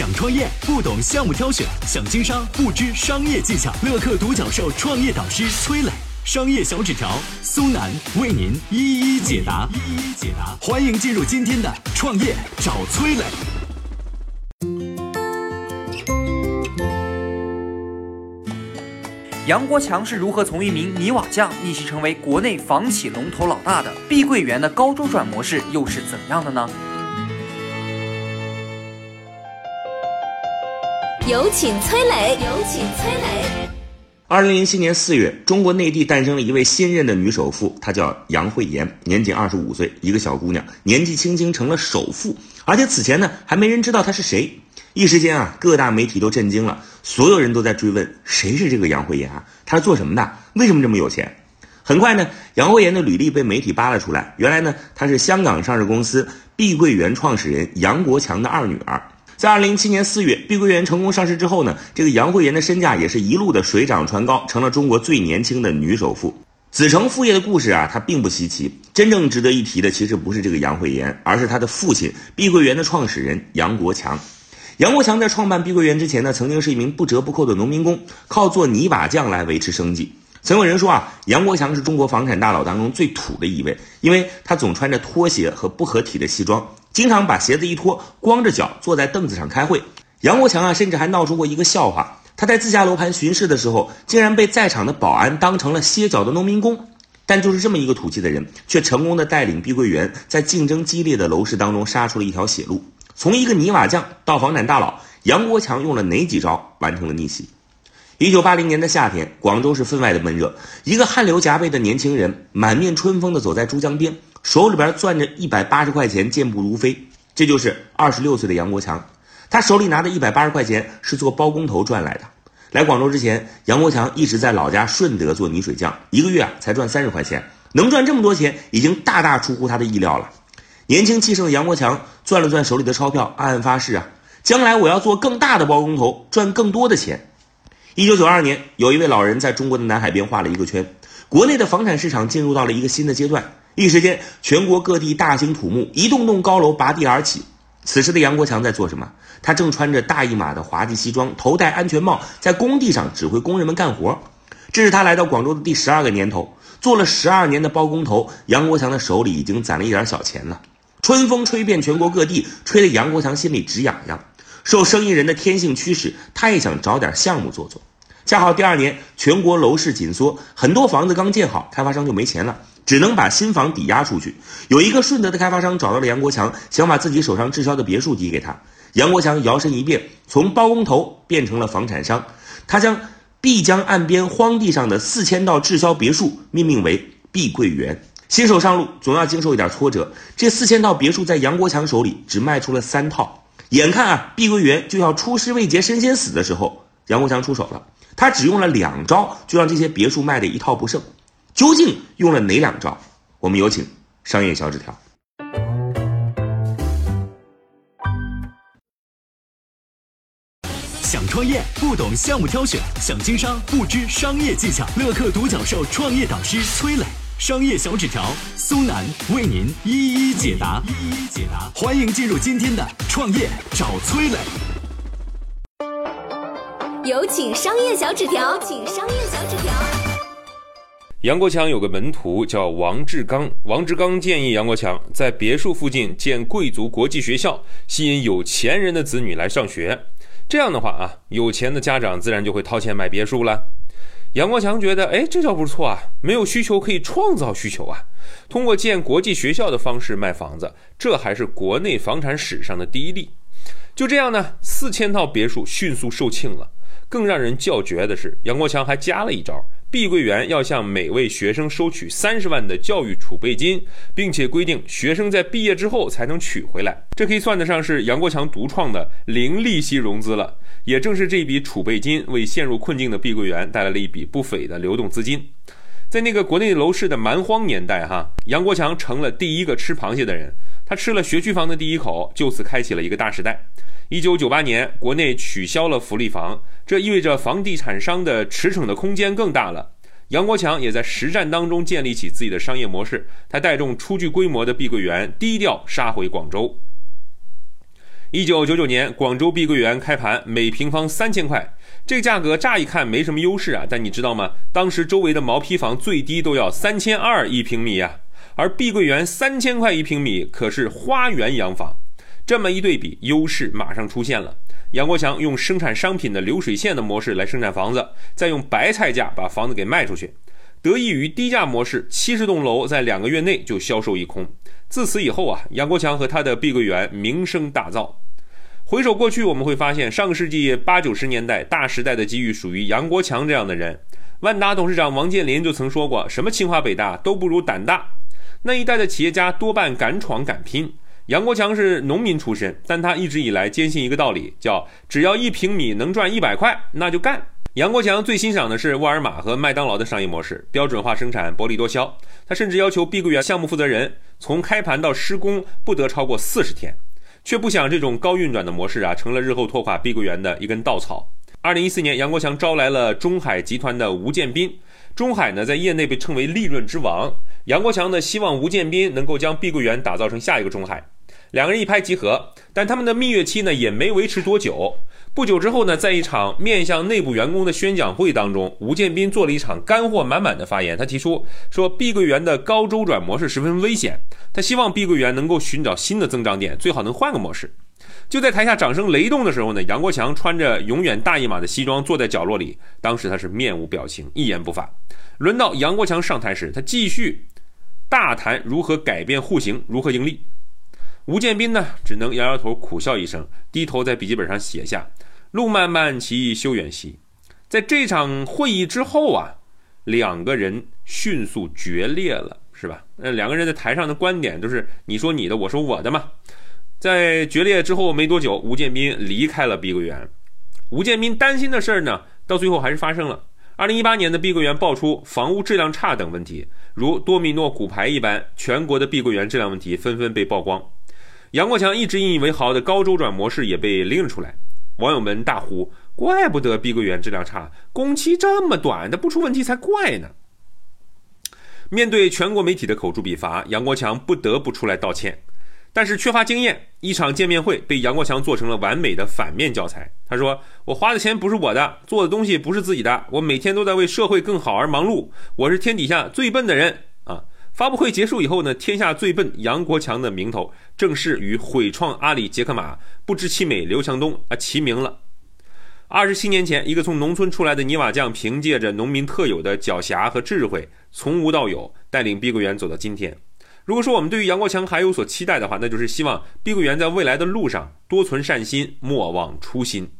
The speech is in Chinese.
想创业不懂项目挑选，想经商不知商业技巧。乐客独角兽创业导师崔磊，商业小纸条苏南为您一一解答。一一解答，欢迎进入今天的创业找崔磊。杨国强是如何从一名泥瓦匠逆袭成为国内房企龙头老大的？碧桂园的高周转模式又是怎样的呢？有请崔磊，有请崔磊。二零零七年四月，中国内地诞生了一位新任的女首富，她叫杨惠妍，年仅二十五岁，一个小姑娘，年纪轻轻成了首富，而且此前呢还没人知道她是谁。一时间啊，各大媒体都震惊了，所有人都在追问谁是这个杨惠妍啊？她是做什么的？为什么这么有钱？很快呢，杨惠妍的履历被媒体扒了出来，原来呢，她是香港上市公司碧桂园创始人杨国强的二女儿。在二零零七年四月，碧桂园成功上市之后呢，这个杨惠妍的身价也是一路的水涨船高，成了中国最年轻的女首富。子承父业的故事啊，它并不稀奇。真正值得一提的，其实不是这个杨惠妍，而是她的父亲碧桂园的创始人杨国强。杨国强在创办碧桂园之前呢，曾经是一名不折不扣的农民工，靠做泥瓦匠来维持生计。曾有人说啊，杨国强是中国房产大佬当中最土的一位，因为他总穿着拖鞋和不合体的西装，经常把鞋子一脱，光着脚坐在凳子上开会。杨国强啊，甚至还闹出过一个笑话：他在自家楼盘巡视的时候，竟然被在场的保安当成了歇脚的农民工。但就是这么一个土气的人，却成功的带领碧桂园在竞争激烈的楼市当中杀出了一条血路。从一个泥瓦匠到房产大佬，杨国强用了哪几招完成了逆袭？一九八零年的夏天，广州市分外的闷热。一个汗流浃背的年轻人，满面春风地走在珠江边，手里边攥着一百八十块钱，健步如飞。这就是二十六岁的杨国强。他手里拿的一百八十块钱是做包工头赚来的。来广州之前，杨国强一直在老家顺德做泥水匠，一个月啊才赚三十块钱。能赚这么多钱，已经大大出乎他的意料了。年轻气盛的杨国强攥了攥手里的钞票，暗暗发誓啊，将来我要做更大的包工头，赚更多的钱。一九九二年，有一位老人在中国的南海边画了一个圈，国内的房产市场进入到了一个新的阶段。一时间，全国各地大兴土木，一栋栋高楼拔地而起。此时的杨国强在做什么？他正穿着大一码的滑稽西装，头戴安全帽，在工地上指挥工人们干活。这是他来到广州的第十二个年头，做了十二年的包工头，杨国强的手里已经攒了一点小钱了。春风吹遍全国各地，吹得杨国强心里直痒痒。受生意人的天性驱使，他也想找点项目做做。恰好第二年全国楼市紧缩，很多房子刚建好，开发商就没钱了，只能把新房抵押出去。有一个顺德的开发商找到了杨国强，想把自己手上滞销的别墅抵给他。杨国强摇身一变，从包工头变成了房产商。他将碧江岸边荒地上的四千套滞销别墅命名为碧桂园。新手上路总要经受一点挫折，这四千套别墅在杨国强手里只卖出了三套。眼看啊，碧桂园就要出师未捷身先死的时候，杨国强出手了。他只用了两招，就让这些别墅卖的一套不剩。究竟用了哪两招？我们有请商业小纸条。想创业不懂项目挑选，想经商不知商业技巧。乐客独角兽创业导师崔磊，商业小纸条苏南为您一一解答。一一解答，欢迎进入今天的创业找崔磊。有请商业小纸条，请商业小纸条。杨国强有个门徒叫王志刚，王志刚建议杨国强在别墅附近建贵族国际学校，吸引有钱人的子女来上学。这样的话啊，有钱的家长自然就会掏钱买别墅了。杨国强觉得，哎，这招不错啊，没有需求可以创造需求啊。通过建国际学校的方式卖房子，这还是国内房产史上的第一例。就这样呢，四千套别墅迅速售罄了。更让人叫绝的是，杨国强还加了一招：碧桂园要向每位学生收取三十万的教育储备金，并且规定学生在毕业之后才能取回来。这可以算得上是杨国强独创的零利息融资了。也正是这笔储备金，为陷入困境的碧桂园带来了一笔不菲的流动资金。在那个国内楼市的蛮荒年代，哈，杨国强成了第一个吃螃蟹的人。他吃了学区房的第一口，就此开启了一个大时代。一九九八年，国内取消了福利房，这意味着房地产商的驰骋的空间更大了。杨国强也在实战当中建立起自己的商业模式，他带动初具规模的碧桂园低调杀回广州。一九九九年，广州碧桂园开盘每平方三千块，这个价格乍一看没什么优势啊，但你知道吗？当时周围的毛坯房最低都要三千二一平米啊，而碧桂园三千块一平米可是花园洋房。这么一对比，优势马上出现了。杨国强用生产商品的流水线的模式来生产房子，再用白菜价把房子给卖出去。得益于低价模式，七十栋楼在两个月内就销售一空。自此以后啊，杨国强和他的碧桂园名声大噪。回首过去，我们会发现，上个世纪八九十年代大时代的机遇属于杨国强这样的人。万达董事长王健林就曾说过：“什么清华北大都不如胆大。”那一代的企业家多半敢闯敢拼。杨国强是农民出身，但他一直以来坚信一个道理，叫只要一平米能赚一百块，那就干。杨国强最欣赏的是沃尔玛和麦当劳的商业模式，标准化生产，薄利多销。他甚至要求碧桂园项目负责人从开盘到施工不得超过四十天，却不想这种高运转的模式啊，成了日后拖垮碧桂园的一根稻草。二零一四年，杨国强招来了中海集团的吴建斌，中海呢在业内被称为利润之王。杨国强呢希望吴建斌能够将碧桂园打造成下一个中海，两个人一拍即合，但他们的蜜月期呢也没维持多久。不久之后呢，在一场面向内部员工的宣讲会当中，吴建斌做了一场干货满满的发言。他提出说，碧桂园的高周转模式十分危险，他希望碧桂园能够寻找新的增长点，最好能换个模式。就在台下掌声雷动的时候呢，杨国强穿着永远大一码的西装坐在角落里，当时他是面无表情，一言不发。轮到杨国强上台时，他继续大谈如何改变户型，如何盈利。吴建斌呢，只能摇摇头，苦笑一声，低头在笔记本上写下：“路漫漫其修远兮。”在这场会议之后啊，两个人迅速决裂了，是吧？那两个人在台上的观点都是你说你的，我说我的嘛。在决裂之后没多久，吴建斌离开了碧桂园。吴建斌担心的事儿呢，到最后还是发生了。二零一八年的碧桂园爆出房屋质量差等问题，如多米诺骨牌一般，全国的碧桂园质量问题纷纷被曝光。杨国强一直引以为豪的高周转模式也被拎了出来，网友们大呼：“怪不得碧桂园质量差，工期这么短，的不出问题才怪呢！”面对全国媒体的口诛笔伐，杨国强不得不出来道歉。但是缺乏经验，一场见面会被杨国强做成了完美的反面教材。他说：“我花的钱不是我的，做的东西不是自己的，我每天都在为社会更好而忙碌，我是天底下最笨的人啊。”发布会结束以后呢，天下最笨杨国强的名头正式与毁创阿里杰克马不知其美刘强东啊齐名了。二十七年前，一个从农村出来的泥瓦匠，凭借着农民特有的狡黠和智慧，从无到有，带领碧桂园走到今天。如果说我们对于杨国强还有所期待的话，那就是希望碧桂园在未来的路上多存善心，莫忘初心。